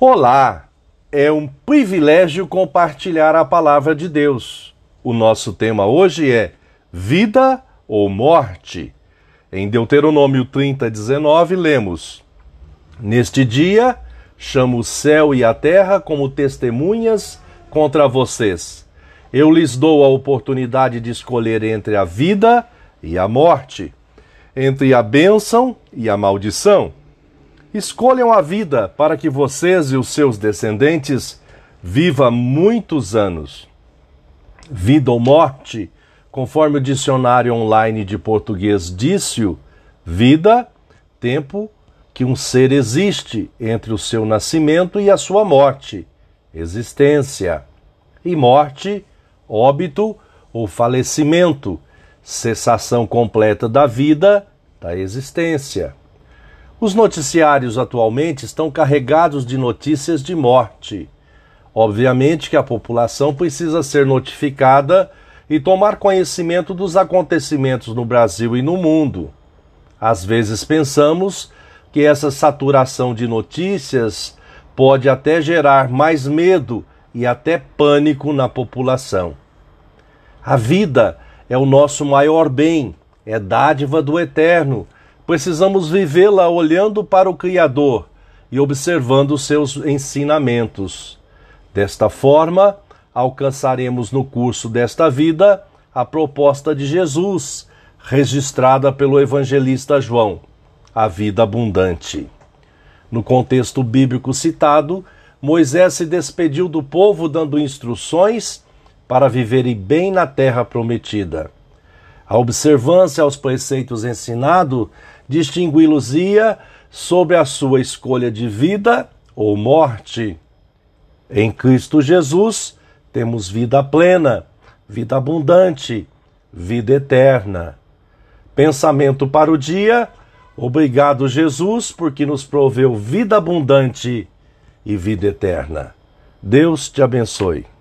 Olá! É um privilégio compartilhar a palavra de Deus. O nosso tema hoje é Vida ou Morte. Em Deuteronômio 30, 19, lemos: Neste dia chamo o céu e a terra como testemunhas contra vocês. Eu lhes dou a oportunidade de escolher entre a vida e a morte, entre a bênção e a maldição. Escolham a vida para que vocês e os seus descendentes vivam muitos anos. Vida ou morte, conforme o dicionário online de português disse, vida, tempo que um ser existe entre o seu nascimento e a sua morte, existência, e morte, óbito ou falecimento, cessação completa da vida, da existência. Os noticiários atualmente estão carregados de notícias de morte. Obviamente que a população precisa ser notificada e tomar conhecimento dos acontecimentos no Brasil e no mundo. Às vezes pensamos que essa saturação de notícias pode até gerar mais medo e até pânico na população. A vida é o nosso maior bem, é dádiva do Eterno Precisamos vivê-la olhando para o Criador e observando seus ensinamentos. Desta forma, alcançaremos no curso desta vida a proposta de Jesus, registrada pelo evangelista João, a vida abundante. No contexto bíblico citado, Moisés se despediu do povo dando instruções para viverem bem na terra prometida. A observância aos preceitos ensinados distingui-los-ia sobre a sua escolha de vida ou morte. Em Cristo Jesus temos vida plena, vida abundante, vida eterna. Pensamento para o dia. Obrigado, Jesus, porque nos proveu vida abundante e vida eterna. Deus te abençoe.